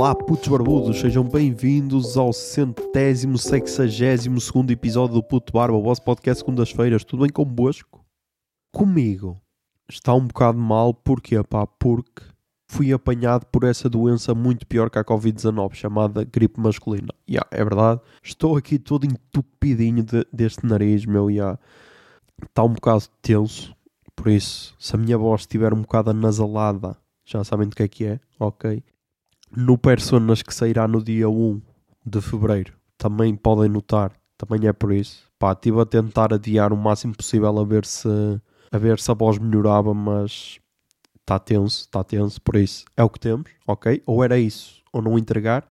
Olá, putos barbudos, sejam bem-vindos ao centésimo, sexagésimo segundo episódio do Puto Barba, o vosso podcast segundas-feiras. Tudo bem convosco? Comigo está um bocado mal, porquê pá? Porque fui apanhado por essa doença muito pior que a Covid-19, chamada gripe masculina. Yeah, é verdade, estou aqui todo entupidinho de, deste nariz, meu, yeah. está um bocado tenso, por isso, se a minha voz estiver um bocado anasalada, já sabem do que é que é, ok? No Personas que sairá no dia 1 de Fevereiro, também podem notar, também é por isso. Pá, estive a tentar adiar o máximo possível a ver se a ver se a voz melhorava, mas está tenso, está tenso, por isso é o que temos, ok? Ou era isso, ou não entregar.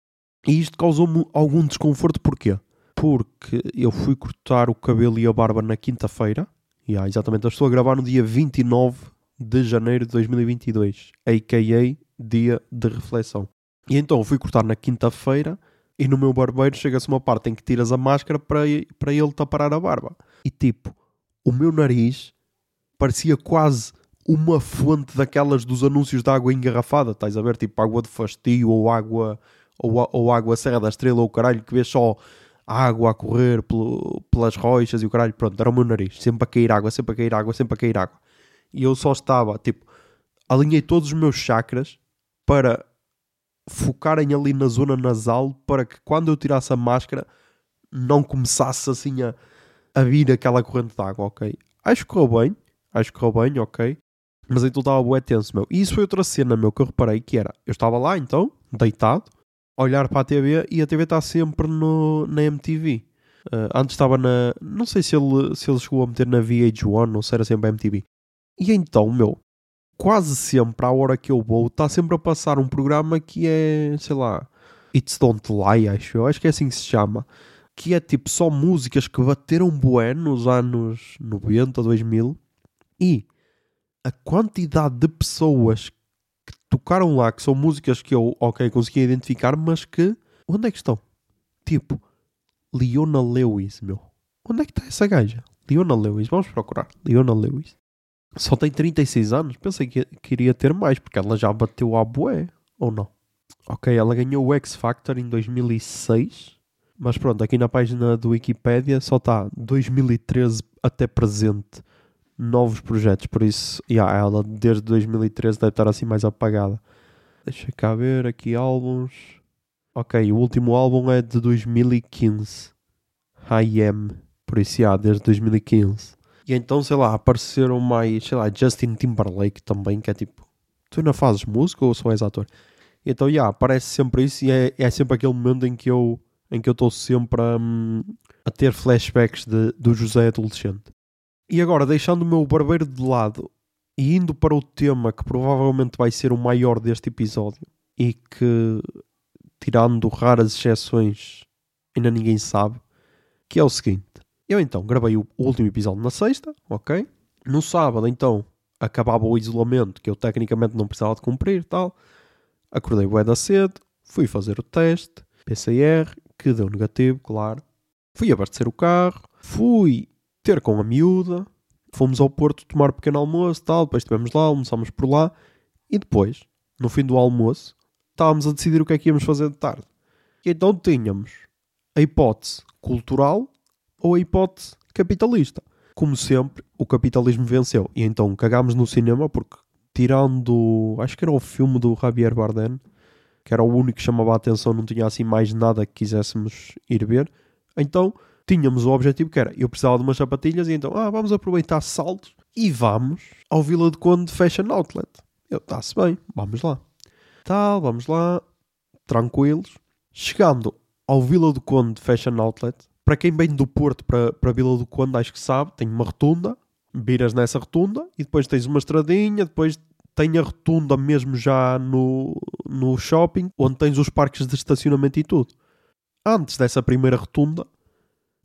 E isto causou-me algum desconforto, porquê? Porque eu fui cortar o cabelo e a barba na quinta-feira, yeah, exatamente, eu estou a gravar no dia 29 de janeiro de 2022, a.k.a. dia de reflexão. E então fui cortar na quinta-feira e no meu barbeiro chega-se uma parte em que tiras a máscara para, para ele tapar a barba. E tipo, o meu nariz parecia quase uma fonte daquelas dos anúncios de água engarrafada, estás a ver? Tipo água de fastio ou água ou, ou água Serra da Estrela ou caralho, que vês só água a correr pelo, pelas rochas e o caralho, pronto, era o meu nariz, sempre a cair água, sempre a cair água, sempre a cair água. E eu só estava, tipo, alinhei todos os meus chakras para focarem ali na zona nasal para que quando eu tirasse a máscara não começasse assim a, a vir aquela corrente de água, ok? Acho que correu bem, acho que correu bem, ok? Mas então estava bué tenso, meu. E isso foi outra cena, meu, que eu reparei que era, eu estava lá então, deitado, olhar para a TV e a TV está sempre no, na MTV. Uh, antes estava na. Não sei se ele, se ele chegou a meter na VH1 ou se era sempre a MTV. E então, meu, quase sempre, à hora que eu vou, está sempre a passar um programa que é, sei lá, It's Don't Lie, acho eu, acho que é assim que se chama. Que é tipo só músicas que bateram bué nos anos 90, 2000. E a quantidade de pessoas que tocaram lá, que são músicas que eu, ok, consegui identificar, mas que, onde é que estão? Tipo, Leona Lewis, meu. Onde é que está essa gaja? Leona Lewis, vamos procurar. Leona Lewis. Só tem 36 anos? Pensei que queria ter mais, porque ela já bateu a bué, ou não? Ok, ela ganhou o X Factor em 2006, mas pronto, aqui na página do Wikipedia só está 2013 até presente novos projetos, por isso, yeah, ela desde 2013 deve estar assim mais apagada. Deixa cá ver aqui álbuns. Ok, o último álbum é de 2015. I Am, por isso, yeah, desde 2015. E então, sei lá, apareceram mais, sei lá, Justin Timberlake também, que é tipo, tu ainda fazes música ou só és ator? E então, já, yeah, aparece sempre isso e é, é sempre aquele momento em que eu em que eu estou sempre a, a, ter flashbacks de, do José adolescente. E agora, deixando o meu barbeiro de lado e indo para o tema que provavelmente vai ser o maior deste episódio e que, tirando raras exceções, ainda ninguém sabe, que é o seguinte. Eu então gravei o último episódio na sexta, ok? No sábado, então, acabava o isolamento que eu tecnicamente não precisava de cumprir tal. Acordei bué da cedo, fui fazer o teste, PCR, que deu negativo, claro. Fui abastecer o carro, fui ter com a miúda, fomos ao Porto tomar um pequeno almoço tal, depois estivemos lá, almoçámos por lá e depois, no fim do almoço, estávamos a decidir o que é que íamos fazer de tarde. E então tínhamos a hipótese cultural ou a hipótese capitalista. Como sempre, o capitalismo venceu. E então cagámos no cinema porque, tirando. Acho que era o filme do Javier Bardem, que era o único que chamava a atenção, não tinha assim mais nada que quiséssemos ir ver. Então tínhamos o objetivo que era: eu precisava de umas sapatilhas e então, ah, vamos aproveitar saltos e vamos ao Vila de Conde Fashion Outlet. Eu, está-se bem, vamos lá. Tal, vamos lá, tranquilos. Chegando ao Vila do Conde Fashion Outlet, para quem vem do Porto para, para Vila do Conde, acho que sabe, tem uma rotunda, viras nessa rotunda e depois tens uma estradinha, depois tem a rotunda mesmo já no, no shopping, onde tens os parques de estacionamento e tudo. Antes dessa primeira rotunda,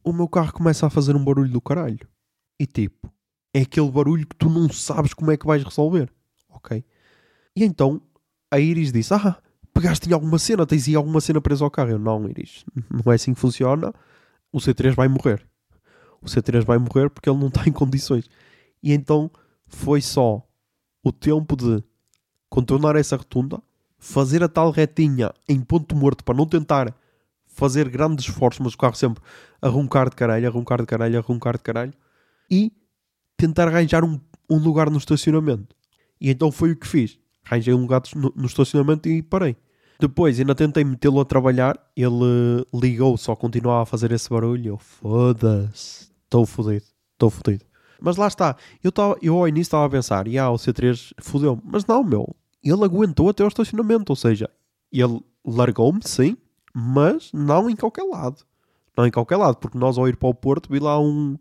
o meu carro começa a fazer um barulho do caralho. E tipo, é aquele barulho que tu não sabes como é que vais resolver. Ok? E então a Iris disse: Ah, pegaste em alguma cena, tens aí alguma cena presa ao carro. Eu não, Iris, não é assim que funciona o C3 vai morrer. O C3 vai morrer porque ele não está em condições. E então foi só o tempo de contornar essa rotunda, fazer a tal retinha em ponto morto para não tentar fazer grandes esforços, mas o carro sempre a roncar de caralho, a roncar de caralho, a roncar de caralho, e tentar arranjar um, um lugar no estacionamento. E então foi o que fiz. Arranjei um lugar no, no estacionamento e parei. Depois ainda tentei metê-lo a trabalhar, ele ligou, só continuava a fazer esse barulho. Eu, foda-se, estou fodido, estou fodido. Mas lá está, eu, tava, eu ao início estava a pensar, e ah, o C3 fodeu-me. Mas não, meu, ele aguentou até o estacionamento, ou seja, ele largou-me, sim, mas não em qualquer lado. Não em qualquer lado, porque nós ao ir para o Porto vi lá um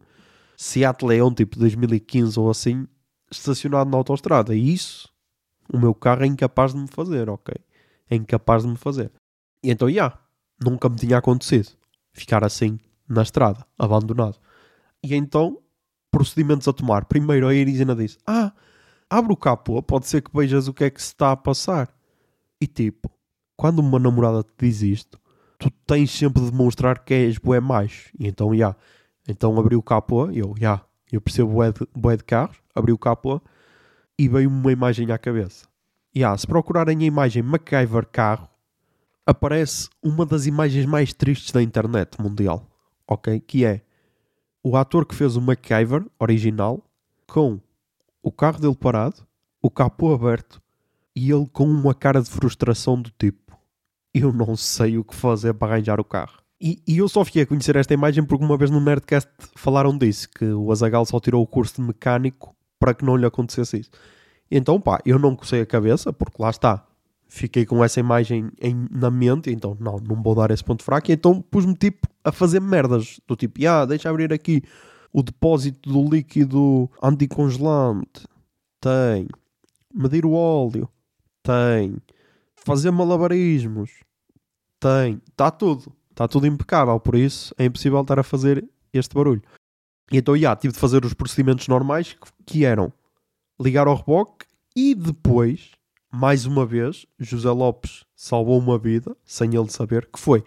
Seat Leon tipo 2015 ou assim, estacionado na autostrada. E isso, o meu carro é incapaz de me fazer, ok? É incapaz de me fazer. E então, já, yeah, nunca me tinha acontecido ficar assim na estrada, abandonado. E então, procedimentos a tomar. Primeiro, a Irisina disse: Ah, abre o capô, pode ser que vejas o que é que se está a passar. E tipo, quando uma namorada te diz isto, tu tens sempre de demonstrar que és bué mais. E então, já. Yeah. Então abri o capô, eu, já, yeah, eu percebo bué de, bué de carros, abri o capô e veio-me uma imagem à cabeça yeah, se procurarem a imagem MacGyver carro, aparece uma das imagens mais tristes da internet mundial, ok? Que é o ator que fez o MacGyver original com o carro dele parado, o capô aberto e ele com uma cara de frustração do tipo eu não sei o que fazer para arranjar o carro. E, e, eu só fiquei a conhecer esta imagem porque uma vez no Nerdcast falaram disso, que o Azagal só tirou o curso de mecânico para que não lhe acontecesse isso. Então, pá, eu não cocei a cabeça, porque lá está. Fiquei com essa imagem em, na mente, então não, não vou dar esse ponto fraco. Então pus-me tipo a fazer merdas. Do tipo, ah, deixa abrir aqui o depósito do líquido anticongelante. Tem. Medir o óleo. Tem. Fazer malabarismos. Tem. Está tudo. Está tudo impecável. Por isso é impossível estar a fazer este barulho. E então, já, tive de fazer os procedimentos normais que eram ligar ao reboque e depois, mais uma vez, José Lopes salvou uma vida, sem ele saber, que foi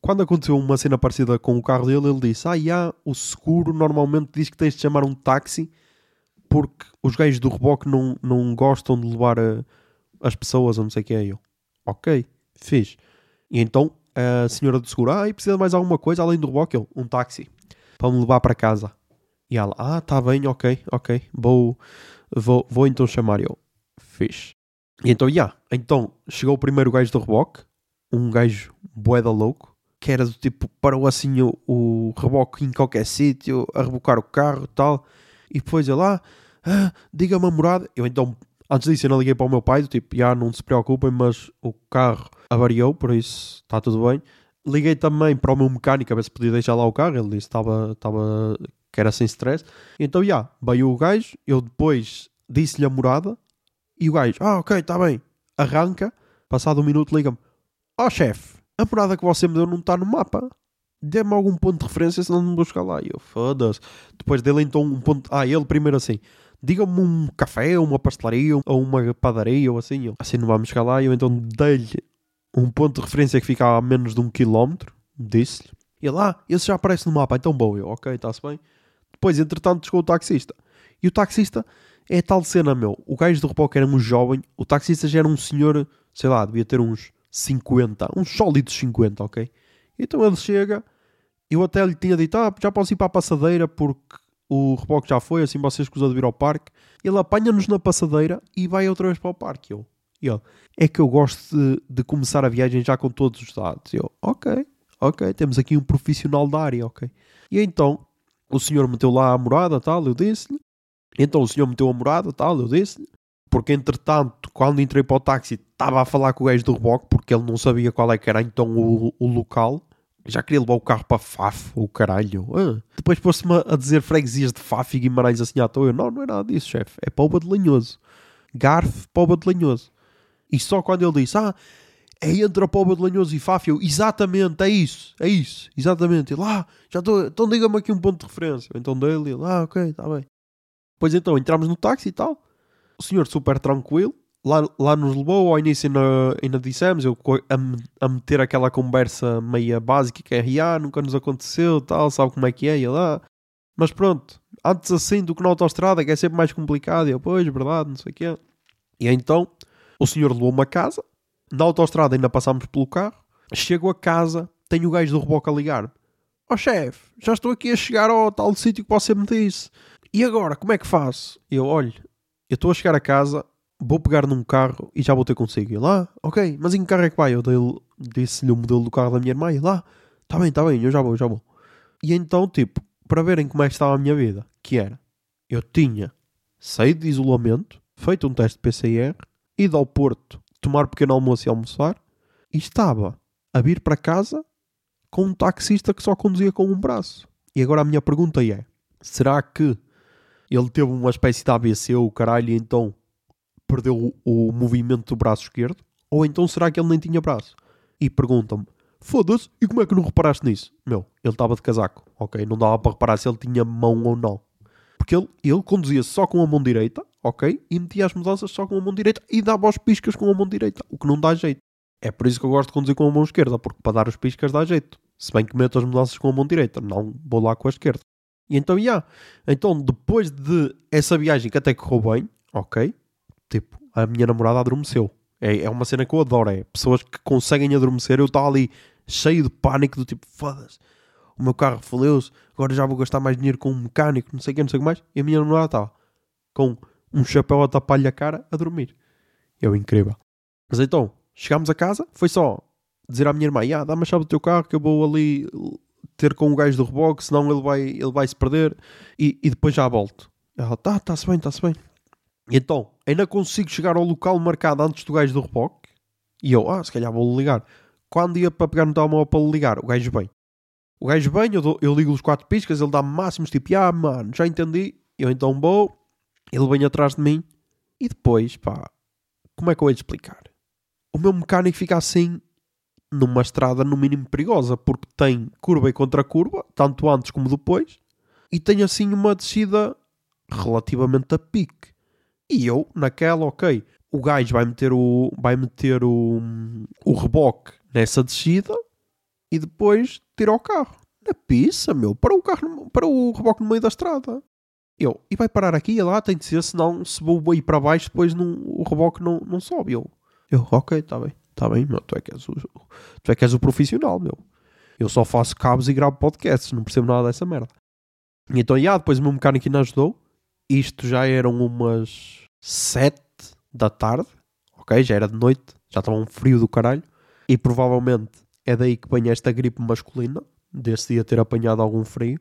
quando aconteceu uma cena parecida com o carro dele, ele disse: Ah, já, o seguro normalmente diz que tens de chamar um táxi porque os gajos do reboque não, não gostam de levar a, as pessoas, ou não sei o que é. Eu, ok, fiz. E então a senhora do seguro, ah, e precisa de mais alguma coisa além do reboque? Eu, um táxi para me levar para casa. E ela, ah, tá bem, ok, ok, vou, vou, vou então chamar eu. Fiz. E então, já, yeah, então chegou o primeiro gajo do reboque, um gajo boeda louco, que era do tipo, parou assim o, o reboque em qualquer sítio, a rebocar o carro e tal, e depois ele lá, ah, ah, diga-me a morada. Eu então, antes disso, eu não liguei para o meu pai, do tipo, já não se preocupem, mas o carro avariou, por isso está tudo bem. Liguei também para o meu mecânico a ver se podia deixar lá o carro, ele disse estava, estava que era sem stress. Então, já, yeah, veio o gajo, eu depois disse-lhe a morada e o gajo, ah, ok, está bem, arranca. Passado um minuto, liga-me, ó oh, chefe, a morada que você me deu não está no mapa. Dê-me algum ponto de referência, senão não me buscar lá. E eu, foda-se. Depois dele, então, um ponto. Ah, ele primeiro assim, diga-me um café, uma pastelaria ou uma padaria ou assim. Eu, assim não vamos chegar lá. Eu então dei-lhe um ponto de referência que ficava a menos de um quilómetro. Disse-lhe. E lá, ah, esse já aparece no mapa, então bom. Eu, ok, está-se bem. Depois, entretanto, chegou o taxista. E o taxista é tal cena, meu. O gajo do reboque era um jovem, o taxista já era um senhor, sei lá, devia ter uns 50, uns sólidos 50, ok? Então ele chega, eu até lhe tinha dito, ah, já posso ir para a passadeira porque o reboque já foi, assim vocês escusam de vir ao parque. Ele apanha-nos na passadeira e vai outra vez para o parque. Eu, e ele, é que eu gosto de, de, começar a viagem já com todos os dados. Eu, ok, ok, temos aqui um profissional da área, ok. E então o senhor meteu lá a morada, tal, eu disse-lhe. Então o senhor meteu a morada, tal, eu disse-lhe. Porque entretanto, quando entrei para o táxi, estava a falar com o gajo do reboque, porque ele não sabia qual é que era então o, o local. Já queria levar o carro para Faf, o caralho. Ah. Depois pôs-me a dizer freguesias de Faf e Guimarães assim à toa. Eu, não, não é nada disso, chefe. É Palma de Lanhoso. Garf, Palma de Lanhoso. E só quando ele disse, ah, é entre a Póvoa de Lanhoso e Fáfio. Exatamente, é isso, é isso, exatamente. Ah, já estou, então diga-me aqui um ponto de referência. Então dele, ele, ah, ok, está bem. Pois então, entramos no táxi e tal. O senhor super tranquilo. Lá, lá nos levou, ao início ainda, ainda dissemos, eu a, a meter aquela conversa meia básica que é, ah, nunca nos aconteceu, tal, sabe como é que é, e lá. Mas pronto, antes assim do que na autostrada, que é sempre mais complicado, e eu, pois, verdade, não sei o quê. E então, o senhor levou uma casa, Na autostrada ainda passámos pelo carro. Chego a casa, tenho o gajo do reboque a ligar-me. Ó oh, chefe, já estou aqui a chegar ao tal sítio que você me disse. E agora, como é que faço? Eu, olho, eu estou a chegar a casa, vou pegar num carro e já vou ter consigo. Ele, ah, ok, mas em que carro é que vai? Eu disse-lhe o modelo do carro da minha irmã e lá, tá bem, tá bem, eu já vou, já vou. E então, tipo, para verem como é que estava a minha vida, que era, eu tinha saído de isolamento, feito um teste de PCR, ido ao Porto tomar pequeno almoço e almoçar, e estava a vir para casa com um taxista que só conduzia com um braço. E agora a minha pergunta é: será que ele teve uma espécie de AVC, o caralho, e então perdeu o, o movimento do braço esquerdo? Ou então será que ele nem tinha braço? E perguntam-me: foda-se, e como é que não reparaste nisso? Meu, ele estava de casaco, ok? Não dava para reparar se ele tinha mão ou não. Porque ele, ele conduzia só com a mão direita, ok? E metia as mudanças só com a mão direita e dava os piscas com a mão direita, o que não dá jeito. É por isso que eu gosto de conduzir com a mão esquerda, porque para dar os piscas dá jeito. Se bem que meto as mudanças com a mão direita, não vou lá com a esquerda. E então, já. Yeah. Então, depois de essa viagem que até correu bem, ok? Tipo, a minha namorada adormeceu. É, é uma cena que eu adoro. É pessoas que conseguem adormecer. Eu estava ali cheio de pânico, do tipo, foda-se. O meu carro falhou-se, agora já vou gastar mais dinheiro com um mecânico, não sei o que, não sei o que mais. E a minha namorada estava com um chapéu a tapar-lhe a cara a dormir. Eu, incrível. Mas então, chegámos a casa, foi só dizer à minha irmã: ah, dá-me a chave do teu carro que eu vou ali ter com o gajo do reboque, senão ele vai, ele vai se perder e, e depois já volto. Ela, tá, está-se bem, está-se bem. E então, ainda consigo chegar ao local marcado antes do gajo do reboque e eu, ah, se calhar vou ligar. Quando ia para pegar no telemóvel para ligar, o gajo vem. O gajo vem, eu, dou, eu ligo os quatro piscas, ele dá-me máximos, tipo, ah, mano, já entendi. Eu então vou, ele vem atrás de mim e depois, pá, como é que eu de explicar? O meu mecânico fica assim numa estrada no mínimo perigosa, porque tem curva e contra curva, tanto antes como depois, e tem assim uma descida relativamente a pique. E eu, naquela, ok, o gajo vai meter o, vai meter o, o reboque nessa descida e depois tira o carro. Na pista, meu, para o carro, para o reboque no meio da estrada. Eu, e vai parar aqui e lá, tem de ser, senão se vou ir para baixo, depois não, o reboque não, não sobe. Eu, eu ok, está bem. Está bem, meu, tu é, que és o, tu é que és o profissional, meu. Eu só faço cabos e gravo podcasts, não percebo nada dessa merda. E então, yeah, depois o meu mecânico ainda ajudou. Isto já eram umas 7 da tarde, ok? Já era de noite, já estava um frio do caralho. E provavelmente é daí que vem esta gripe masculina, desse dia ter apanhado algum frio.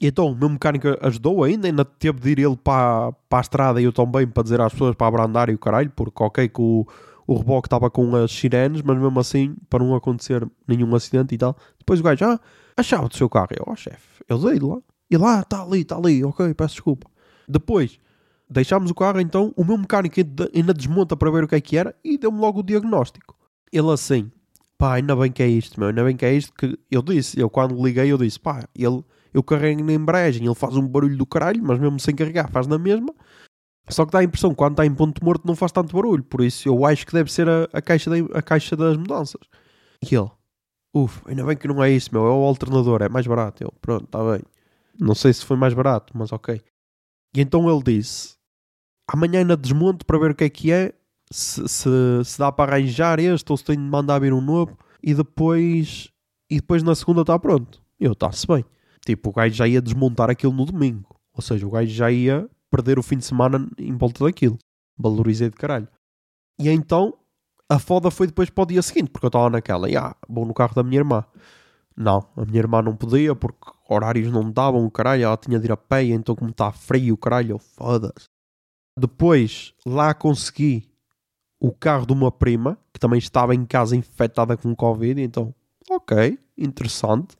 E então o meu mecânico ajudou ainda, ainda teve de ir ele para, para a estrada e eu também para dizer às pessoas para abrandar e o caralho, porque ok que o, o reboque estava com as sirenes, mas mesmo assim, para não acontecer nenhum acidente e tal. Depois o gajo, ah, a chave do seu carro. Eu, ó oh, chefe, eu dei lá. E lá, está ali, está ali, ok, peço desculpa. Depois, deixámos o carro, então, o meu mecânico ainda desmonta para ver o que é que era e deu-me logo o diagnóstico. Ele assim, pá, ainda bem que é isto, meu, ainda bem que é isto que eu disse. Eu quando liguei, eu disse, pá, ele, eu carrego na embreagem, ele faz um barulho do caralho, mas mesmo sem carregar faz na mesma. Só que dá a impressão que quando está em ponto morto não faz tanto barulho. Por isso eu acho que deve ser a, a, caixa, de, a caixa das mudanças. E ele, uff, ainda bem que não é isso, meu. É o alternador, é mais barato. Eu, pronto, está bem. Não sei se foi mais barato, mas ok. E então ele disse: amanhã ainda desmonto para ver o que é que é. Se, se, se dá para arranjar este ou se tenho de mandar vir um novo. E depois, e depois na segunda está pronto. Eu, está-se bem. Tipo, o gajo já ia desmontar aquilo no domingo. Ou seja, o gajo já ia perder o fim de semana em volta daquilo. Valorizei de caralho. E então a foda foi depois para o dia seguinte, porque eu estava naquela, ah, vou no carro da minha irmã. Não, a minha irmã não podia porque horários não davam, caralho, ela tinha de ir a pé, então como está frio, caralho, foda-se. Depois lá consegui o carro de uma prima, que também estava em casa infectada com Covid, então, ok, interessante.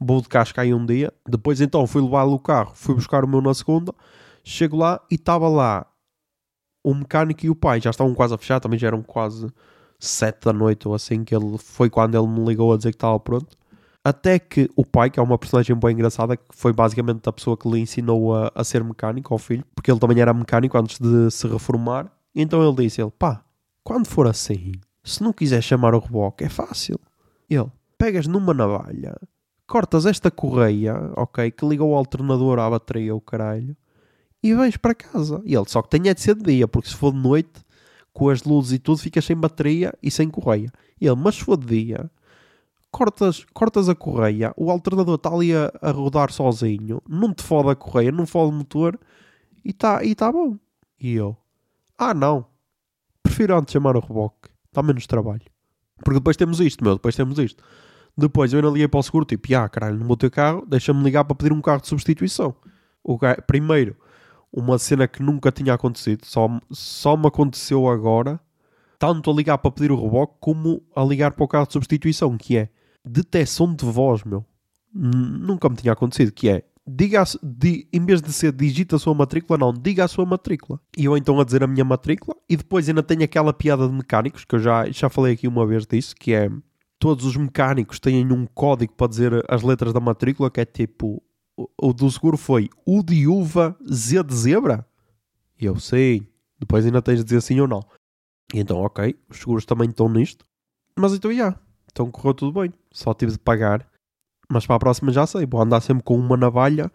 Vou de Cascais um dia. Depois então fui levar o carro, fui buscar o meu na segunda Chego lá e estava lá o mecânico e o pai. Já estavam quase a fechar, também já eram quase sete da noite ou assim, que ele foi quando ele me ligou a dizer que estava pronto. Até que o pai, que é uma personagem bem engraçada, que foi basicamente a pessoa que lhe ensinou a, a ser mecânico ao filho, porque ele também era mecânico antes de se reformar. Então ele disse: ele, pá, quando for assim, se não quiser chamar o reboque, é fácil. Ele, pegas numa navalha, cortas esta correia, ok, que liga o alternador à bateria, o caralho, e vais para casa. E ele só que tem é de ser de dia, porque se for de noite, com as luzes e tudo, ficas sem bateria e sem correia. E ele, mas se for de dia, cortas, cortas a correia, o alternador está ali a, a, rodar sozinho, não te fode a correia, não fode o motor e está e tá bom. E eu, ah não, prefiro antes chamar o reboque, dá menos trabalho. Porque depois temos isto, meu, depois temos isto. Depois eu ainda liguei para o seguro, tipo, ah, caralho, não vou ter carro, deixa-me ligar para pedir um carro de substituição. O primeiro, uma cena que nunca tinha acontecido, só, só me aconteceu agora, tanto a ligar para pedir o reboque como a ligar para o carro de substituição, que é detecção de voz, meu. Nunca me tinha acontecido, que é diga di, em vez de ser digita a sua matrícula, não, diga a sua matrícula. E eu então a dizer a minha matrícula, e depois ainda tenho aquela piada de mecânicos, que eu já, já falei aqui uma vez disso, que é todos os mecânicos têm um código para dizer as letras da matrícula, que é tipo, o, o do seguro foi U de uva, Z de zebra. E eu sei, depois ainda tens de dizer sim ou não. E então, ok, os seguros também estão nisto. Mas então, já, yeah, então correu tudo bem. Só tive de pagar mas para a próxima já sei, vou andar sempre com uma navalha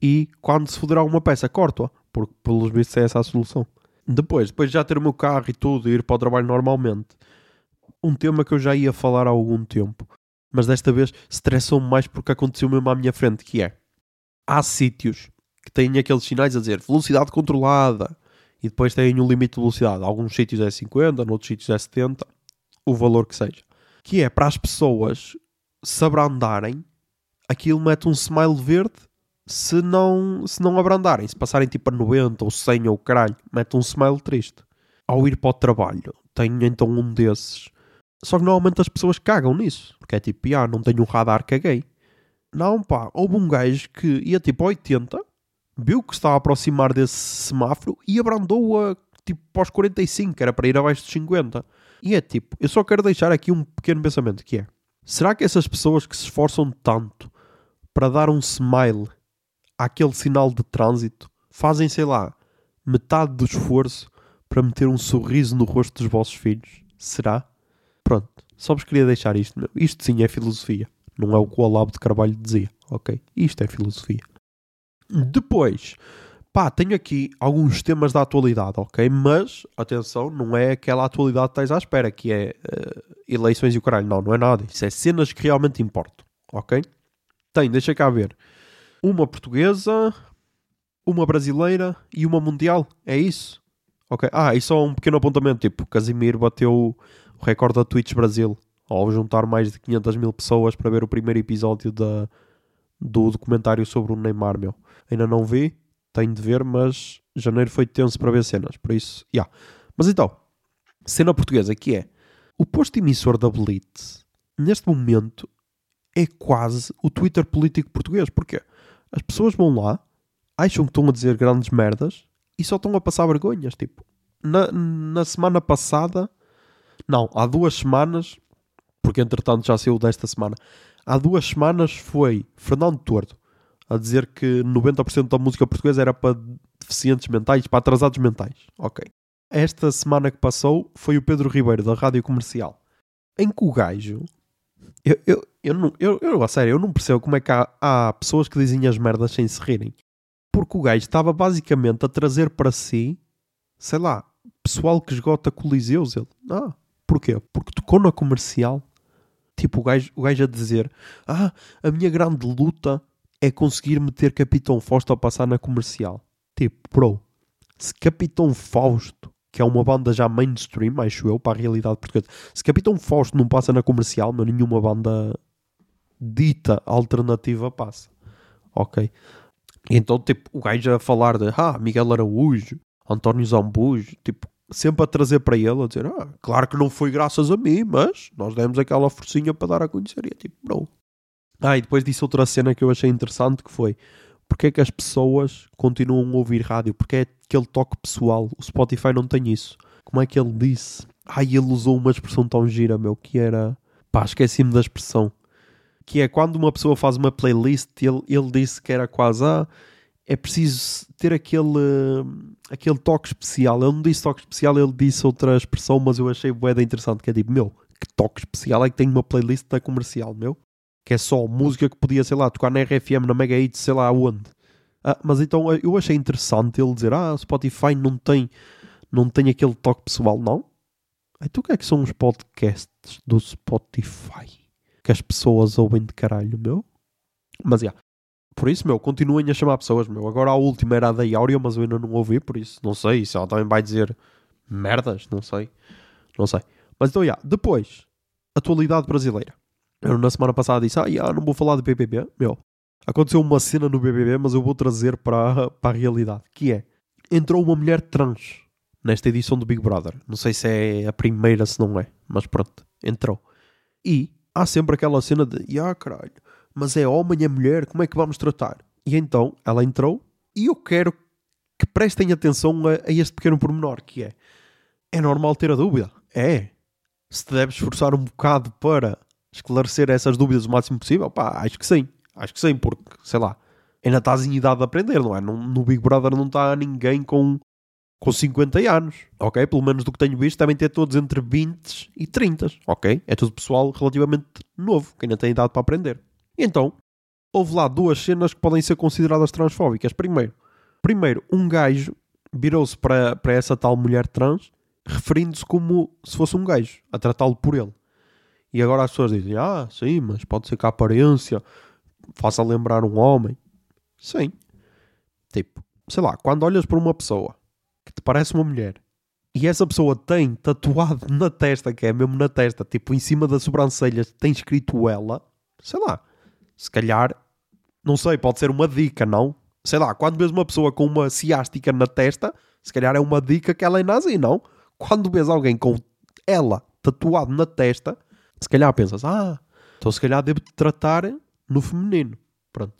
e quando se foder alguma peça, corto-a, porque pelos vistos é essa a solução. Depois, depois de já ter o meu carro e tudo, e ir para o trabalho normalmente, um tema que eu já ia falar há algum tempo, mas desta vez estressou-me mais porque aconteceu mesmo à minha frente, que é, há sítios que têm aqueles sinais a dizer velocidade controlada, e depois têm um limite de velocidade. Alguns sítios é 50, noutros sítios é 70, o valor que seja. Que é para as pessoas se abrandarem aquilo mete um smile verde se não, se não abrandarem, se passarem tipo a 90 ou 100 ou caralho, mete um smile triste. Ao ir para o trabalho, tenho então um desses. Só que normalmente as pessoas cagam nisso, porque é tipo, ah, não tenho um radar, caguei. Não, pá, houve um gajo que ia tipo a 80, viu que estava a aproximar desse semáforo e abrandou a tipo para os 45, que era para ir abaixo dos 50. E é tipo, eu só quero deixar aqui um pequeno pensamento que é: será que essas pessoas que se esforçam tanto para dar um smile àquele sinal de trânsito, fazem, sei lá, metade do esforço para meter um sorriso no rosto dos vossos filhos? Será? Pronto, só vos queria deixar isto. Isto sim é filosofia. Não é o que o Olavo de Carvalho dizia, ok? Isto é filosofia. Depois, pá, tenho aqui alguns temas da atualidade, ok? Mas, atenção, não é aquela atualidade que estás à espera, que é uh, eleições e o caralho. Não, não é nada. Isso é cenas que realmente importam, ok? Tem, deixa cá ver. Uma portuguesa, uma brasileira e uma mundial. É isso? Ok. Ah, e só um pequeno apontamento. Tipo, Casimiro bateu recorde da Twitch Brasil ao juntar mais de 500 mil pessoas para ver o primeiro episódio da, do documentário sobre o Neymar, meu. Ainda não vi, tenho de ver, mas janeiro foi tenso para ver cenas, por isso, já. Yeah. Mas então, cena portuguesa, que é o posto emissor da Blitz, neste momento, é quase o Twitter político português. Porquê? As pessoas vão lá, acham que estão a dizer grandes merdas e só estão a passar vergonhas. Tipo, na, na semana passada, não, há duas semanas, porque entretanto já saiu desta semana, há duas semanas foi Fernando Tordo a dizer que 90% da música portuguesa era para deficientes mentais, para atrasados mentais. Ok. Esta semana que passou foi o Pedro Ribeiro da Rádio Comercial, em que o gajo eu, eu, eu, não, eu, eu, a sério, eu não percebo como é que há, há pessoas que dizem as merdas sem se rirem. Porque o gajo estava basicamente a trazer para si, sei lá, pessoal que esgota coliseus. Ele, ah, porquê? Porque tocou na comercial. Tipo, o gajo, o gajo a dizer, ah, a minha grande luta é conseguir meter Capitão Fausto a passar na comercial. Tipo, bro, se Capitão Fausto que é uma banda já mainstream, acho eu, para a realidade portuguesa. Se Capitão Fausto não passa na comercial, mas nenhuma banda dita alternativa passa. Ok? Então, tipo, o gajo a falar de ah, Miguel Araújo, António Zambujo, tipo, sempre a trazer para ele, a dizer, ah, claro que não foi graças a mim, mas nós demos aquela forcinha para dar a conhecer. E é tipo, bro. Ah, e depois disse outra cena que eu achei interessante que foi porque é que as pessoas continuam a ouvir rádio? Porque é aquele toque pessoal. O Spotify não tem isso. Como é que ele disse? Ai, ele usou uma expressão tão gira, meu, que era. Pá, esqueci-me da expressão. Que é quando uma pessoa faz uma playlist, ele, ele disse que era quase. Ah, é preciso ter aquele, aquele toque especial. Ele não disse toque especial, ele disse outra expressão, mas eu achei bué interessante. Que é tipo, meu, que toque especial é que tem uma playlist da comercial, meu? que é só música que podia, sei lá, tocar na RFM, na Mega Hits, sei lá onde. Ah, mas então eu achei interessante ele dizer: Ah, Spotify não tem, Não tem aquele toque pessoal, não? Então o que é que são os podcasts do Spotify? Que as pessoas ouvem de caralho, meu? Mas. Yeah. Por isso, meu, continuem a chamar pessoas, meu. Agora a última era a da Áurea, mas eu ainda não ouvi, por isso, não sei. Se ela também vai dizer merdas, não sei. Não sei. Mas então, já. Yeah. Depois, atualidade brasileira. Eu na semana passada disse, ah, yeah, não vou falar de BBB. Meu, aconteceu uma cena no BBB, mas eu vou trazer para, para a realidade. Que é, entrou uma mulher trans nesta edição do Big Brother. Não sei se é a primeira, se não é. Mas pronto, entrou. E há sempre aquela cena de, ah, caralho, mas é homem, é mulher, como é que vamos tratar? E então, ela entrou e eu quero que prestem atenção a, a este pequeno pormenor, que é, é normal ter a dúvida. É. Se te deves esforçar um bocado para esclarecer essas dúvidas o máximo possível? Pá, acho que sim. Acho que sim, porque, sei lá, ainda estás em idade de aprender, não é? No, no Big Brother não está ninguém com, com 50 anos, ok? Pelo menos do que tenho visto, devem ter todos entre 20 e 30, ok? É tudo pessoal relativamente novo, que ainda tem idade para aprender. E então, houve lá duas cenas que podem ser consideradas transfóbicas. Primeiro, primeiro um gajo virou-se para, para essa tal mulher trans, referindo-se como se fosse um gajo, a tratá-lo por ele. E agora as pessoas dizem: Ah, sim, mas pode ser que a aparência faça lembrar um homem. Sim. Tipo, sei lá, quando olhas para uma pessoa que te parece uma mulher e essa pessoa tem tatuado na testa, que é mesmo na testa, tipo em cima das sobrancelhas, tem escrito ela, sei lá, se calhar, não sei, pode ser uma dica, não? Sei lá, quando vês uma pessoa com uma ciástica na testa, se calhar é uma dica que ela é nazi, não? Quando vês alguém com ela tatuado na testa, se calhar pensas, ah, então se calhar devo tratar no feminino. Pronto.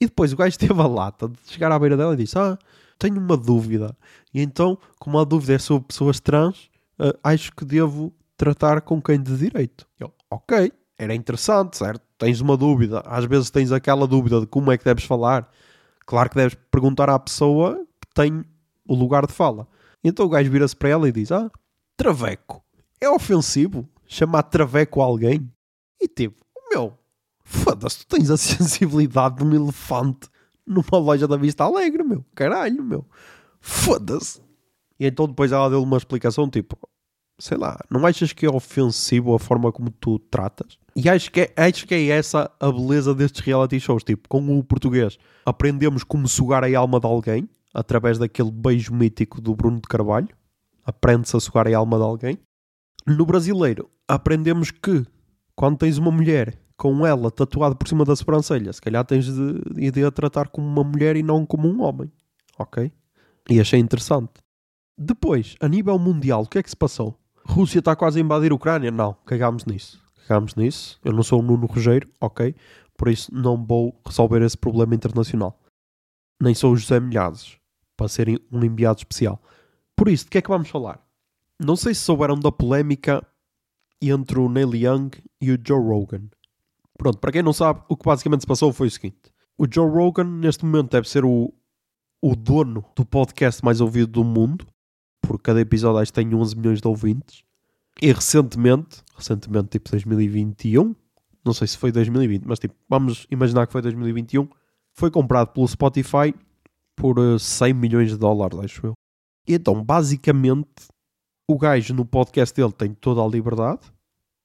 E depois o gajo teve a lata de chegar à beira dela e disse, ah, tenho uma dúvida. E então, como a dúvida é sobre pessoas trans, uh, acho que devo tratar com quem de direito. Eu, ok, era interessante, certo? Tens uma dúvida, às vezes tens aquela dúvida de como é que deves falar. Claro que deves perguntar à pessoa que tem o lugar de fala. Então o gajo vira-se para ela e diz: Ah, traveco. É ofensivo chamar traveco a alguém? E tipo, meu, foda-se, tu tens a sensibilidade de um elefante numa loja da Vista Alegre, meu. Caralho, meu. Foda-se. E então depois ela deu-lhe uma explicação tipo, sei lá, não achas que é ofensivo a forma como tu tratas? E acho que, é, acho que é essa a beleza destes reality shows. Tipo, com o português aprendemos como sugar a alma de alguém através daquele beijo mítico do Bruno de Carvalho. Aprende-se a sugar a alma de alguém. No brasileiro, aprendemos que quando tens uma mulher com ela tatuada por cima da sobrancelha, se calhar tens de, de, de a tratar como uma mulher e não como um homem. Ok? E achei interessante. Depois, a nível mundial, o que é que se passou? Rússia está quase a invadir a Ucrânia? Não, cagámos nisso cagámos nisso. Eu não sou o Nuno Rogério, ok? Por isso não vou resolver esse problema internacional. Nem sou o José Milhazes, para serem um enviado especial. Por isso, de que é que vamos falar? Não sei se souberam da polémica entre o Neil Young e o Joe Rogan. Pronto, para quem não sabe, o que basicamente se passou foi o seguinte: o Joe Rogan, neste momento, deve ser o, o dono do podcast mais ouvido do mundo, porque cada episódio acho que tem 11 milhões de ouvintes. E recentemente, recentemente tipo 2021, não sei se foi 2020, mas tipo, vamos imaginar que foi 2021, foi comprado pelo Spotify por 100 eh, milhões de dólares, acho eu. E então, basicamente, o gajo no podcast dele tem toda a liberdade.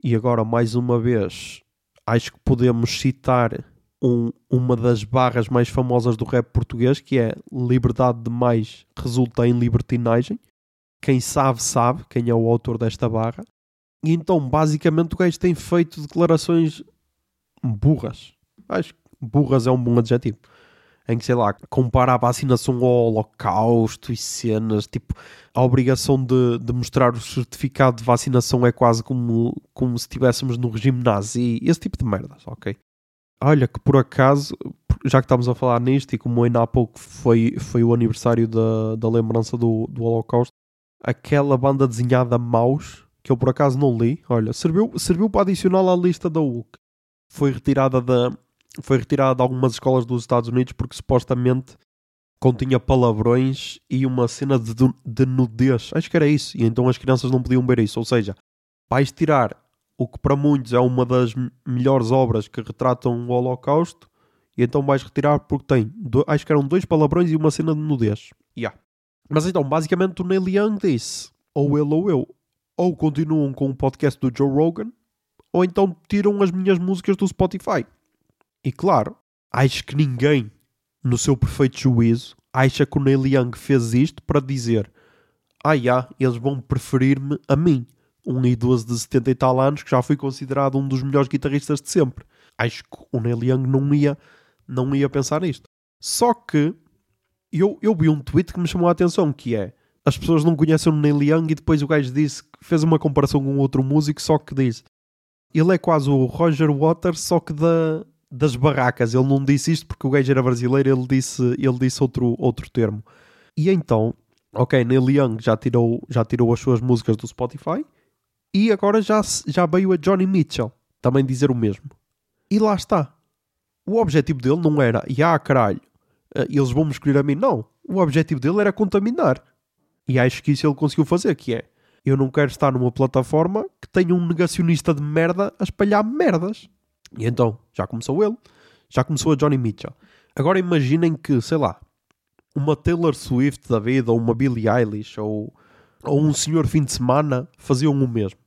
E agora, mais uma vez, acho que podemos citar um, uma das barras mais famosas do rap português, que é liberdade demais resulta em libertinagem. Quem sabe, sabe quem é o autor desta barra. E então, basicamente, o gajo tem feito declarações burras. Acho que burras é um bom adjetivo. Em que, sei lá, compara a vacinação ao holocausto e cenas. Tipo, a obrigação de, de mostrar o certificado de vacinação é quase como, como se estivéssemos no regime nazi. Esse tipo de merdas, ok? Olha, que por acaso, já que estamos a falar nisto, e como ainda há pouco foi, foi o aniversário da, da lembrança do, do Holocausto, aquela banda desenhada Maus, que eu por acaso não li, olha, serviu, serviu para adicionar à lista da UC. Foi retirada da foi retirada de algumas escolas dos Estados Unidos porque supostamente continha palavrões e uma cena de, de nudez. Acho que era isso. E então as crianças não podiam ver isso. Ou seja, vais tirar o que para muitos é uma das melhores obras que retratam o Holocausto e então vais retirar porque tem, do, acho que eram dois palavrões e uma cena de nudez. Yeah. Mas então, basicamente, o Neil Young disse: ou ele ou eu, ou continuam com o podcast do Joe Rogan, ou então tiram as minhas músicas do Spotify. E claro, acho que ninguém, no seu perfeito juízo, acha que o Neil Young fez isto para dizer: ah, já, eles vão preferir-me a mim, um idoso de 70 e tal anos que já foi considerado um dos melhores guitarristas de sempre. Acho que o Neil Young não ia, não ia pensar nisto. Só que eu, eu vi um tweet que me chamou a atenção, que é as pessoas não conhecem o Neil Young e depois o gajo disse, fez uma comparação com outro músico, só que diz ele é quase o Roger Waters, só que da, das barracas. Ele não disse isto porque o gajo era brasileiro, ele disse, ele disse outro, outro termo. E então, ok, Neil Young já tirou, já tirou as suas músicas do Spotify e agora já, já veio a Johnny Mitchell também dizer o mesmo. E lá está. O objetivo dele não era, ah caralho, eles vão me escolher a mim. Não. O objetivo dele era contaminar. E acho que isso ele conseguiu fazer, que é eu não quero estar numa plataforma que tenha um negacionista de merda a espalhar merdas. E então, já começou ele, já começou a Johnny Mitchell. Agora imaginem que, sei lá, uma Taylor Swift da vida, ou uma Billie Eilish, ou, ou um senhor fim de semana faziam o mesmo.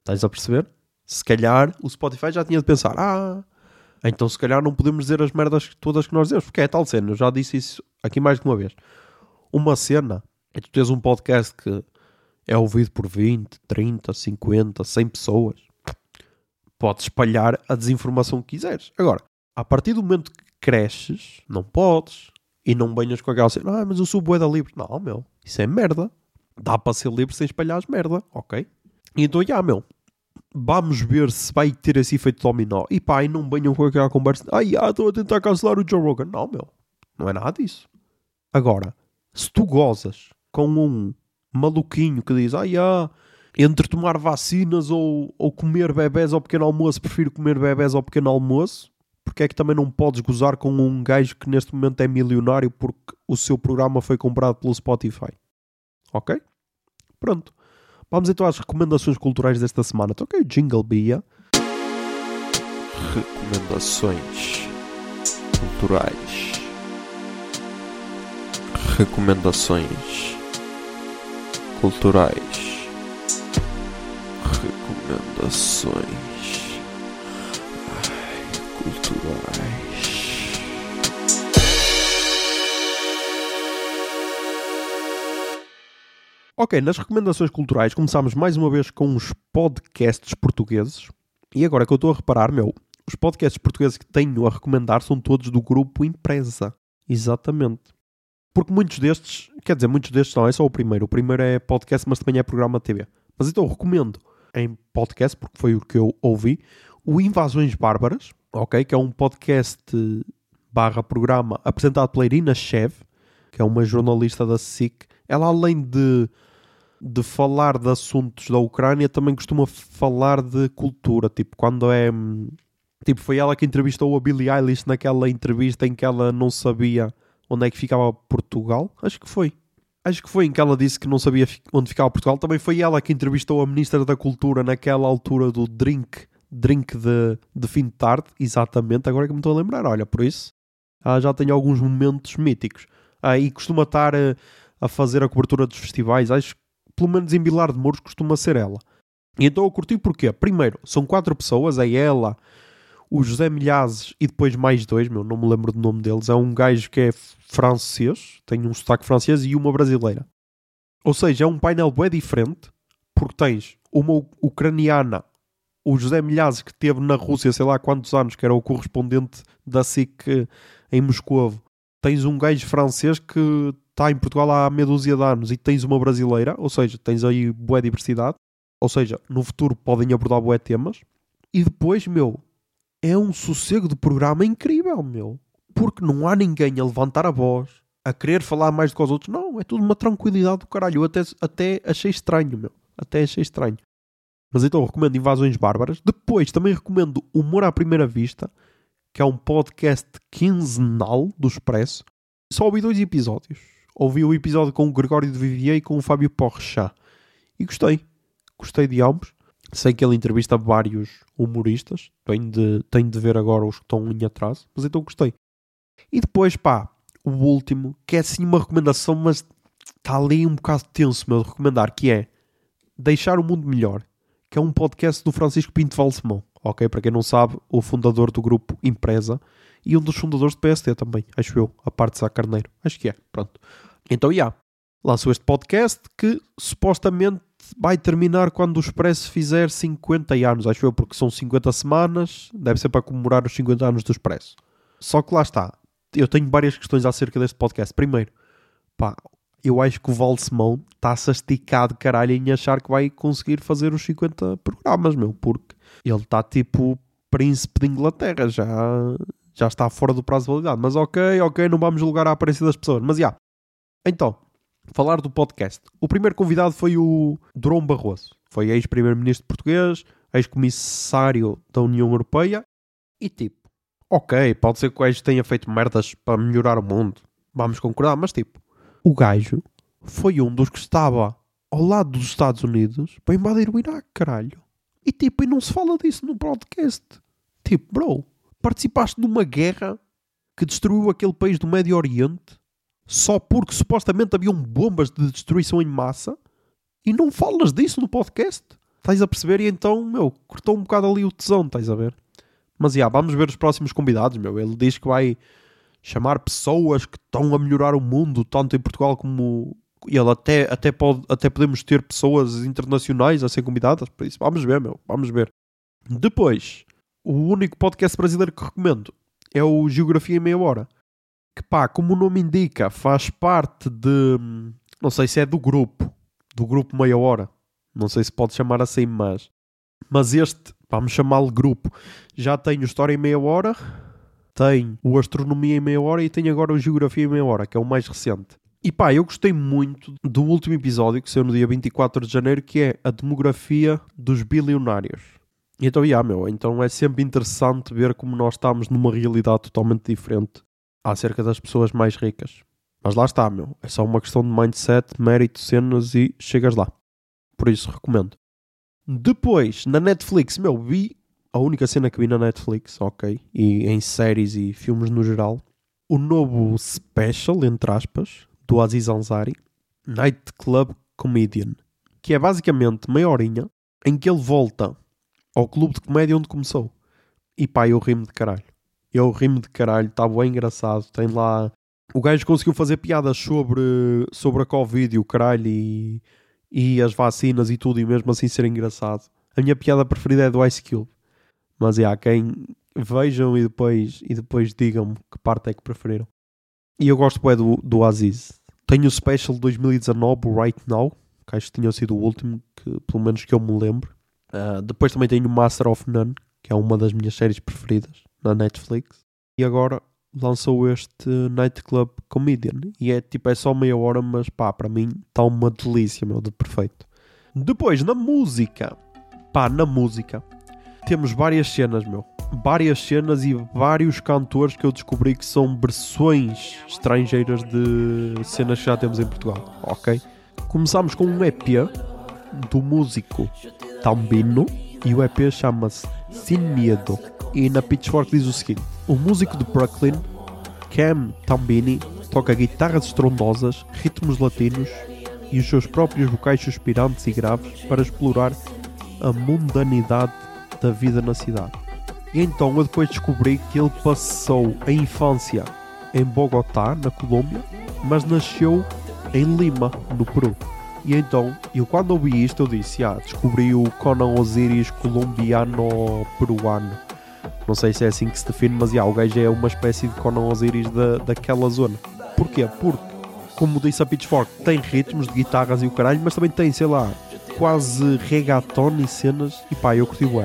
Estás a perceber? Se calhar o Spotify já tinha de pensar: ah, então se calhar não podemos dizer as merdas todas que nós dizemos, porque é tal cena. Eu já disse isso aqui mais de uma vez. Uma cena é tu tens um podcast que é ouvido por 20, 30, 50, 100 pessoas, podes espalhar a desinformação que quiseres. Agora, a partir do momento que cresces, não podes. E não venhas com aquela cena, ah, mas eu sou boeda livre. Não, meu, isso é merda. Dá para ser livre sem espalhar as merda, ok? Então, já, meu, vamos ver se vai ter esse efeito dominó. E pá, e não venham com aquela conversa, ai, ah, estou a tentar cancelar o Joe Rogan. Não, meu, não é nada disso. Agora, se tu gozas com um maluquinho que diz: Ah, yeah, entre tomar vacinas ou, ou comer bebés ao pequeno almoço, prefiro comer bebés ao pequeno almoço. Porque é que também não podes gozar com um gajo que neste momento é milionário porque o seu programa foi comprado pelo Spotify? Ok? Pronto. Vamos então às recomendações culturais desta semana. Então, ok, Jingle Bia. Recomendações culturais. Recomendações culturais. Recomendações Ai, culturais. Ok, nas recomendações culturais começámos mais uma vez com os podcasts portugueses. E agora que eu estou a reparar, meu, os podcasts portugueses que tenho a recomendar são todos do grupo Empresa. Exatamente. Porque muitos destes, quer dizer, muitos destes não, é só o primeiro. O primeiro é podcast, mas também é programa de TV. Mas então recomendo em podcast, porque foi o que eu ouvi, o Invasões Bárbaras, ok? Que é um podcast barra programa apresentado pela Irina Shev, que é uma jornalista da SIC. Ela, além de, de falar de assuntos da Ucrânia, também costuma falar de cultura. Tipo, quando é. Tipo, foi ela que entrevistou a Billie Eilish naquela entrevista em que ela não sabia onde é que ficava Portugal. Acho que foi. Acho que foi em que ela disse que não sabia onde ficava Portugal. Também foi ela que entrevistou a Ministra da Cultura naquela altura do drink, drink de, de fim de tarde. Exatamente, agora é que me estou a lembrar. Olha, por isso ela já tem alguns momentos míticos. Ah, e costuma estar a, a fazer a cobertura dos festivais. Acho que pelo menos em Vilar de Mouros costuma ser ela. E então eu curti porque, primeiro, são quatro pessoas, é ela, o José Milhazes e depois mais dois, meu, não me lembro do nome deles. É um gajo que é francês, tem um sotaque francês e uma brasileira. Ou seja, é um painel bem diferente, porque tens uma ucraniana, o José Milhazes, que esteve na Rússia, sei lá quantos anos, que era o correspondente da SIC em Moscou. Tens um gajo francês que está em Portugal há meia dúzia de anos e tens uma brasileira, ou seja, tens aí boa diversidade. Ou seja, no futuro podem abordar boé temas. E depois, meu, é um sossego de programa incrível, meu. Porque não há ninguém a levantar a voz, a querer falar mais do que os outros. Não, é tudo uma tranquilidade do caralho. Eu até, até achei estranho, meu. Até achei estranho. Mas então recomendo Invasões Bárbaras. Depois também recomendo Humor à Primeira Vista, que é um podcast quinzenal do Expresso. Só ouvi dois episódios. Ouvi o episódio com o Gregório de Vivier e com o Fábio Porchat. E gostei. Gostei de ambos. Sei que ele entrevista vários humoristas. Tenho de, tenho de ver agora os que estão em atraso. Mas então gostei. E depois, pá, o último, que é assim uma recomendação, mas está ali um bocado tenso, meu, de recomendar, que é Deixar o Mundo Melhor, que é um podcast do Francisco Pinto Valsemão, ok? Para quem não sabe, o fundador do grupo Empresa e um dos fundadores do PST também, acho eu, a parte de Sá Carneiro. Acho que é, pronto. Então, já. Yeah, lançou este podcast que supostamente vai terminar quando o Expresso fizer 50 anos, acho eu, porque são 50 semanas, deve ser para comemorar os 50 anos do Expresso. Só que lá está, eu tenho várias questões acerca deste podcast. Primeiro, pá, eu acho que o Valsemão está-se a esticar de caralho em achar que vai conseguir fazer os 50 programas, meu, porque ele está tipo príncipe de Inglaterra, já, já está fora do prazo de validade. Mas ok, ok, não vamos julgar a aparência das pessoas. Mas já. Yeah. Então, falar do podcast. O primeiro convidado foi o Durão Barroso. Foi ex-primeiro-ministro português, ex-comissário da União Europeia. E tipo, ok, pode ser que o gajo tenha feito merdas para melhorar o mundo. Vamos concordar, mas tipo, o gajo foi um dos que estava ao lado dos Estados Unidos para invadir o Iraque, caralho. E tipo, e não se fala disso no podcast. Tipo, bro, participaste de uma guerra que destruiu aquele país do Médio Oriente só porque supostamente haviam bombas de destruição em massa e não falas disso no podcast. Estás a perceber? E então, meu, cortou um bocado ali o tesão, estás a ver? Mas, já, vamos ver os próximos convidados, meu. Ele diz que vai chamar pessoas que estão a melhorar o mundo, tanto em Portugal como ele até, até, pode, até podemos ter pessoas internacionais a ser convidadas por isso. Vamos ver, meu, vamos ver. Depois, o único podcast brasileiro que recomendo é o Geografia em Meia Hora. Que pá, como o nome indica, faz parte de. Não sei se é do grupo, do grupo Meia Hora. Não sei se pode chamar assim, mas. Mas este, vamos chamá-lo grupo, já tem o História em Meia Hora, tem o Astronomia em Meia Hora e tem agora o Geografia em Meia Hora, que é o mais recente. E pá, eu gostei muito do último episódio que saiu no dia 24 de janeiro, que é a demografia dos bilionários. Então, yeah, meu, então é sempre interessante ver como nós estamos numa realidade totalmente diferente acerca das pessoas mais ricas. Mas lá está, meu. É só uma questão de mindset, mérito, cenas e chegas lá. Por isso recomendo. Depois, na Netflix, meu, vi a única cena que vi na Netflix, ok, e em séries e filmes no geral, o novo special, entre aspas, do Aziz Ansari, Night Club Comedian, que é basicamente meia horinha em que ele volta ao clube de comédia onde começou. E pá, eu rimo de caralho. Eu rimo de caralho, está bem engraçado. Tem lá. O gajo conseguiu fazer piadas sobre, sobre a Covid e o caralho e, e as vacinas e tudo, e mesmo assim ser engraçado. A minha piada preferida é do Ice Cube. Mas é, há quem vejam e depois, e depois digam-me que parte é que preferiram. E eu gosto bem do, do Aziz. Tenho o Special 2019, o Right Now, que acho que tinha sido o último, que, pelo menos que eu me lembro. Uh, depois também tenho o Master of None, que é uma das minhas séries preferidas na Netflix. E agora lançou este Nightclub Comedian. E é tipo, é só meia hora, mas pá, para mim está uma delícia, meu, de perfeito. Depois, na música. Pá, na música temos várias cenas, meu. Várias cenas e vários cantores que eu descobri que são versões estrangeiras de cenas que já temos em Portugal, ok? Começamos com um EP do músico Tambino e o EP chama-se Sin Medo. E na Pitchfork diz o seguinte: O músico de Brooklyn, Cam Tambini, toca guitarras estrondosas, ritmos latinos e os seus próprios vocais suspirantes e graves para explorar a mundanidade da vida na cidade. E então eu depois descobri que ele passou a infância em Bogotá, na Colômbia, mas nasceu em Lima, no Peru. E então, eu quando ouvi isto, eu disse: Ah, descobri o Conan Osiris colombiano-peruano. Não sei se é assim que se define, mas yeah, o gajo é uma espécie de Conan Osiris da, daquela zona. Porquê? Porque, como disse a Pitchfork, tem ritmos de guitarras e o caralho, mas também tem, sei lá, quase reggaeton e cenas. E pá, eu curti o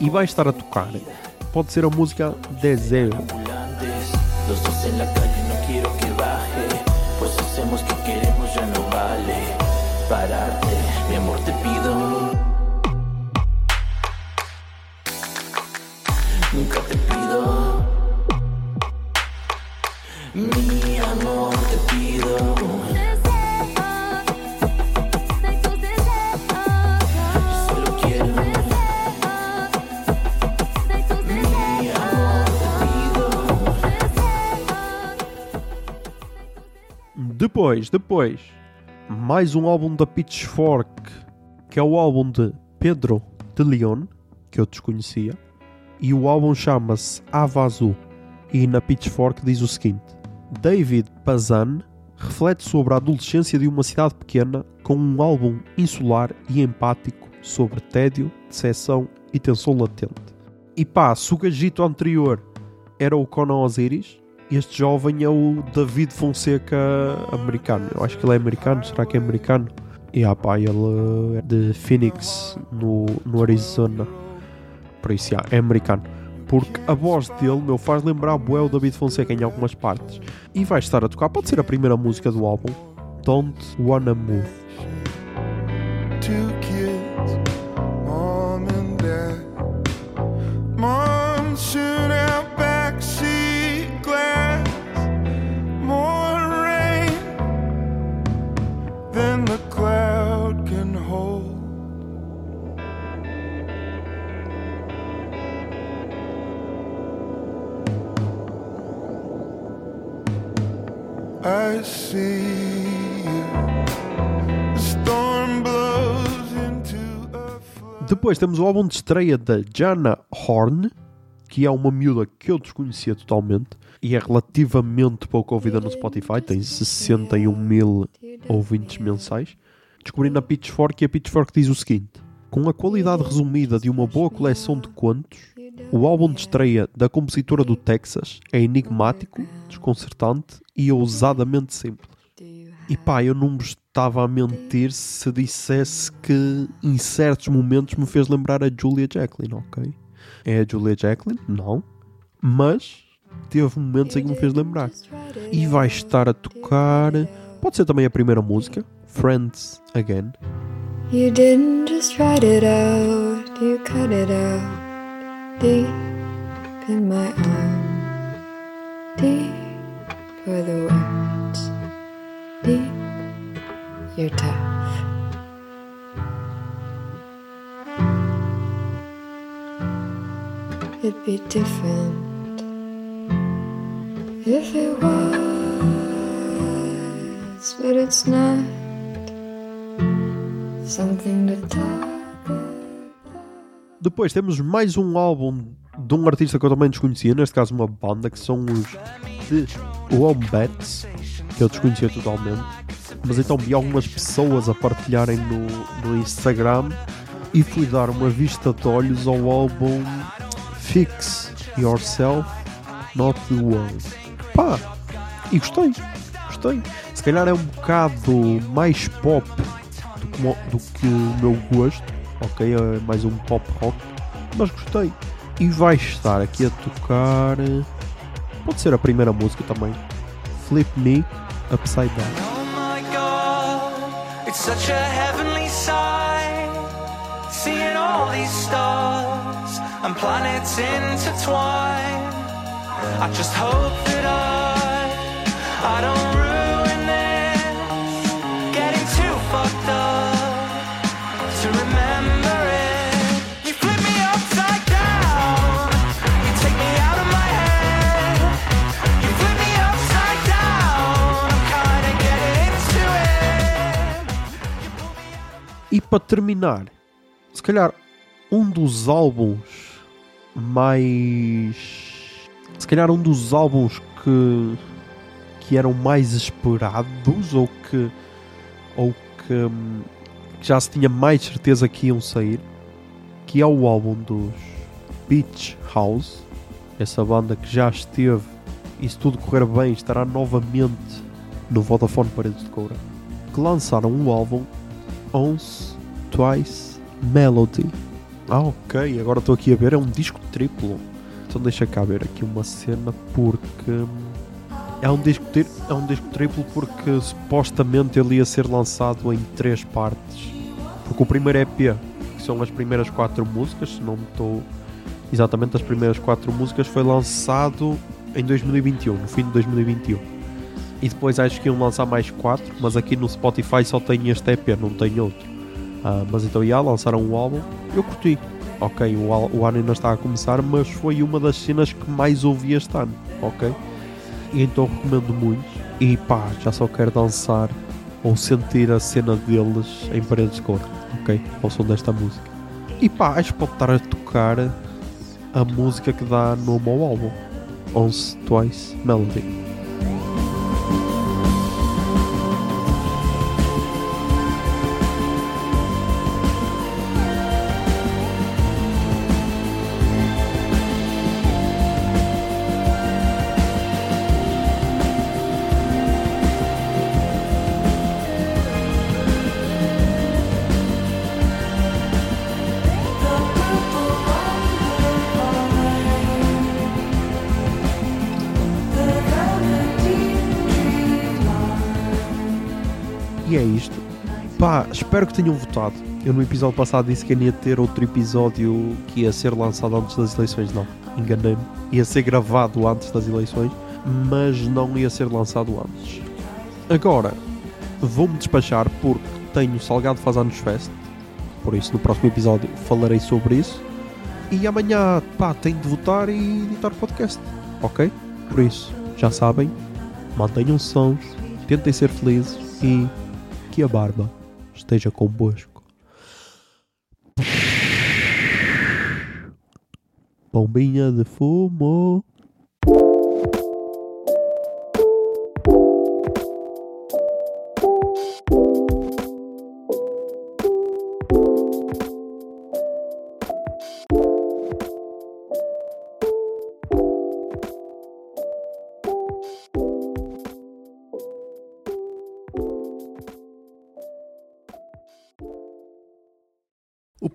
e vai estar a tocar. Pode ser a música Desejo. Depois, depois, mais um álbum da Pitchfork, que é o álbum de Pedro de Leon, que eu desconhecia, e o álbum chama-se Avazu, e na Pitchfork diz o seguinte: David Pazan reflete sobre a adolescência de uma cidade pequena com um álbum insular e empático sobre tédio, decepção e tensão latente. E pá, se o gajito anterior era o Conan Osiris, este jovem é o David Fonseca americano. Eu acho que ele é americano, será que é americano? E ah pá, ele é de Phoenix, no, no Arizona. Por isso, yeah, é americano. Porque a voz dele, meu, faz lembrar bué o David Fonseca em algumas partes. E vai estar a tocar, pode ser a primeira música do álbum, Don't Wanna Move. Depois temos o álbum de estreia da Jana Horn, que é uma miúda que eu desconhecia totalmente e é relativamente pouco ouvida no Spotify, tem 61 mil ouvintes mensais. Descobri na Pitchfork e a Pitchfork diz o seguinte: Com a qualidade resumida de uma boa coleção de contos, o álbum de estreia da compositora do Texas é enigmático, desconcertante e ousadamente simples. E pá, eu não me estava a mentir se dissesse que em certos momentos me fez lembrar a Julia Jacqueline, ok? É a Julia Jacqueline? Não. Mas teve momentos em que me fez lembrar. E vai estar a tocar. Pode ser também a primeira música, Friends Again. You didn't just write it out, you cut it out deep in my arm. Deep were the words, deep, you're tough. It'd be different if it was, but it's not something to talk Depois temos mais um álbum de um artista que eu também desconhecia, neste caso uma banda, que são os The Wombats, que eu desconhecia totalmente. Mas então vi algumas pessoas a partilharem no, no Instagram e fui dar uma vista de olhos ao álbum Fix Yourself, Not the World. Pá, e gostei, gostei. Se calhar é um bocado mais pop do que, do que o meu gosto, ok? É mais um pop rock, mas gostei. E vai estar aqui a tocar. eh, Pode ser a primeira música também. Flip Me Upside Down. It's such a heavenly sight. Seeing all these stars and planets intertwine. I just hope that I, I don't para terminar, se calhar um dos álbuns mais. Se calhar um dos álbuns que. que eram mais esperados ou que. ou que. hum, já se tinha mais certeza que iam sair, que é o álbum dos Beach House, essa banda que já esteve e se tudo correr bem estará novamente no Vodafone Paredes de Coura, que lançaram um álbum Once, Twice, Melody. Ah, ok, agora estou aqui a ver, é um disco triplo. Então deixa cá ver aqui uma cena porque hum, é um disco, é um disco triplo porque supostamente ele ia ser lançado em três partes. Porque o primeiro EP, que são as primeiras quatro músicas, se não estou exatamente as primeiras quatro músicas, foi lançado em 2021, no fim de 2021. E depois acho que iam lançar mais quatro, mas aqui no Spotify só tem este EP, não tem outro. Ah, mas então já lançaram um álbum, eu curti. Ok, o, o ano ainda está a começar, mas foi uma das cenas que mais ouvi este ano, ok? E então recomendo muito. E pá, já só quero dançar ou sentir a cena deles em paredes de cor, ok? Ao som desta música. E pá, acho que pode estar a tocar a música que dá no meu álbum, Once Twice Melody. E é isto. Pá, espero que tenham votado. Eu no episódio passado disse que ia ter outro episódio que ia ser lançado antes das eleições. Não, enganei-me. Ia ser gravado antes das eleições, mas não ia ser lançado antes. Agora, vou-me despachar porque tenho Salgado Faz Anos Fest. Por isso, no próximo episódio falarei sobre isso. E amanhã, pá, tenho de votar e editar o podcast. Ok? Por isso, já sabem, mantenham sons, tentem ser felizes e que a barba esteja convosco. Bombinha de fumo.